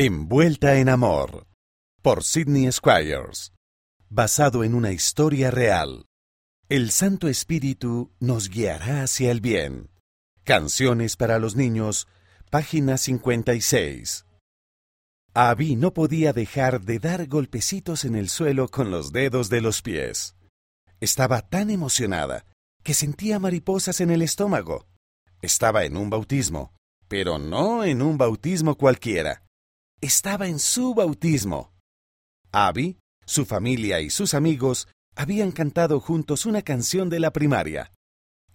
Envuelta en amor, por Sidney Squires, basado en una historia real. El Santo Espíritu nos guiará hacia el bien. Canciones para los niños, página 56. Abby no podía dejar de dar golpecitos en el suelo con los dedos de los pies. Estaba tan emocionada que sentía mariposas en el estómago. Estaba en un bautismo, pero no en un bautismo cualquiera. Estaba en su bautismo. Abby, su familia y sus amigos habían cantado juntos una canción de la primaria.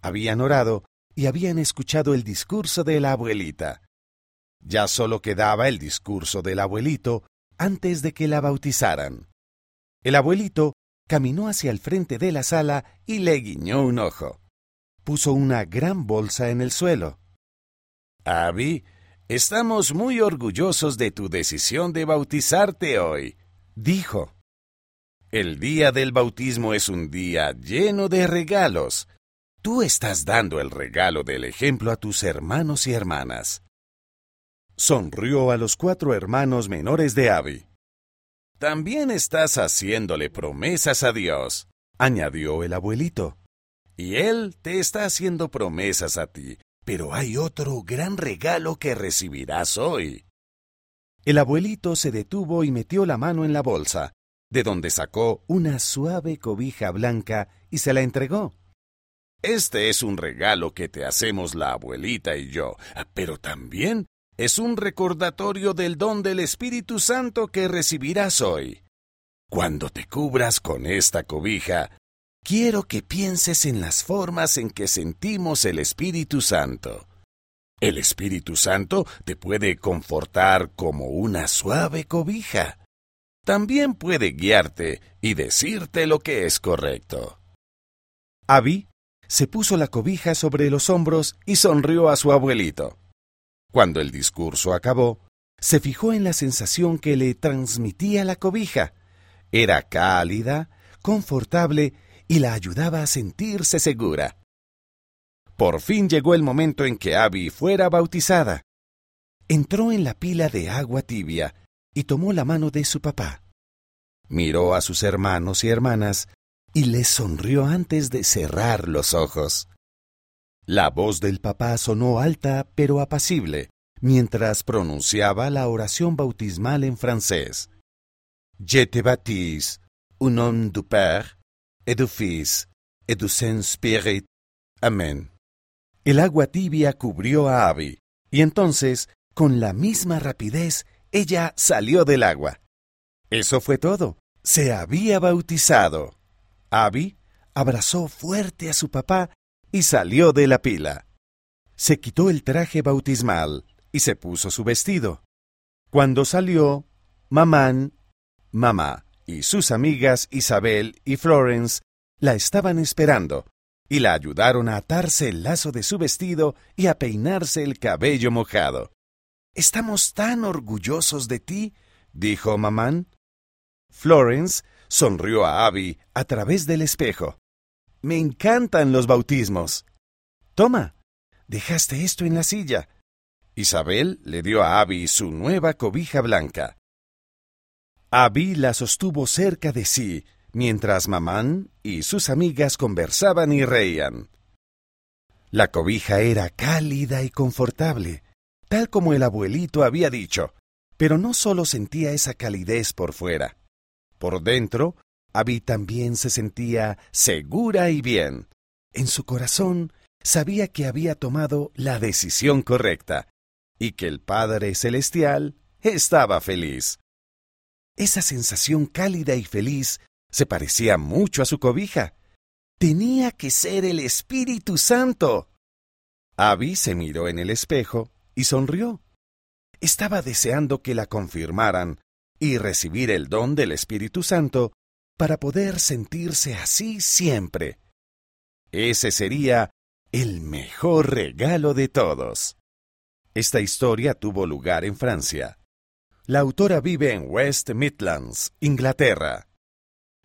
Habían orado y habían escuchado el discurso de la abuelita. Ya solo quedaba el discurso del abuelito antes de que la bautizaran. El abuelito caminó hacia el frente de la sala y le guiñó un ojo. Puso una gran bolsa en el suelo. Abby, estamos muy orgullosos de tu decisión de bautizarte hoy, dijo. El día del bautismo es un día lleno de regalos. Tú estás dando el regalo del ejemplo a tus hermanos y hermanas. Sonrió a los cuatro hermanos menores de Abby. También estás haciéndole promesas a Dios, añadió el abuelito. Y Él te está haciendo promesas a ti, pero hay otro gran regalo que recibirás hoy. El abuelito se detuvo y metió la mano en la bolsa, de donde sacó una suave cobija blanca y se la entregó. Este es un regalo que te hacemos la abuelita y yo, pero también es un recordatorio del don del Espíritu Santo que recibirás hoy. Cuando te cubras con esta cobija, quiero que pienses en las formas en que sentimos el Espíritu Santo. El Espíritu Santo te puede confortar como una suave cobija. También puede guiarte y decirte lo que es correcto. Abby se puso la cobija sobre los hombros y sonrió a su abuelito. Cuando el discurso acabó, se fijó en la sensación que le transmitía la cobija. Era cálida, confortable y la ayudaba a sentirse segura. Por fin llegó el momento en que Abby fuera bautizada. Entró en la pila de agua tibia y tomó la mano de su papá. Miró a sus hermanos y hermanas y les sonrió antes de cerrar los ojos. La voz del papá sonó alta pero apacible mientras pronunciaba la oración bautismal en francés. Je te baptise, au nom du Père, et du Saint-Spirit. Amén. El agua tibia cubrió a Abby, y entonces, con la misma rapidez, ella salió del agua. Eso fue todo. Se había bautizado. Abby abrazó fuerte a su papá y salió de la pila. Se quitó el traje bautismal y se puso su vestido. Cuando salió, Mamán, mamá y sus amigas Isabel y Florence la estaban esperando y la ayudaron a atarse el lazo de su vestido y a peinarse el cabello mojado. Estamos tan orgullosos de ti, dijo Mamán. Florence sonrió a Abby a través del espejo. Me encantan los bautismos. Toma, dejaste esto en la silla. Isabel le dio a Abby su nueva cobija blanca. Abby la sostuvo cerca de sí, mientras Mamán y sus amigas conversaban y reían. La cobija era cálida y confortable, tal como el abuelito había dicho, pero no solo sentía esa calidez por fuera. Por dentro Abby también se sentía segura y bien. En su corazón sabía que había tomado la decisión correcta y que el Padre Celestial estaba feliz. Esa sensación cálida y feliz se parecía mucho a su cobija. Tenía que ser el Espíritu Santo. Abby se miró en el espejo y sonrió. Estaba deseando que la confirmaran y recibir el don del Espíritu Santo para poder sentirse así siempre. Ese sería el mejor regalo de todos. Esta historia tuvo lugar en Francia. La autora vive en West Midlands, Inglaterra.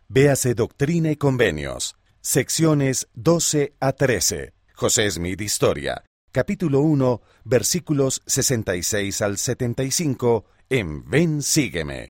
Véase Doctrina y Convenios, secciones 12 a 13. José Smith Historia, capítulo 1, versículos 66 al 75 en Ven Sígueme.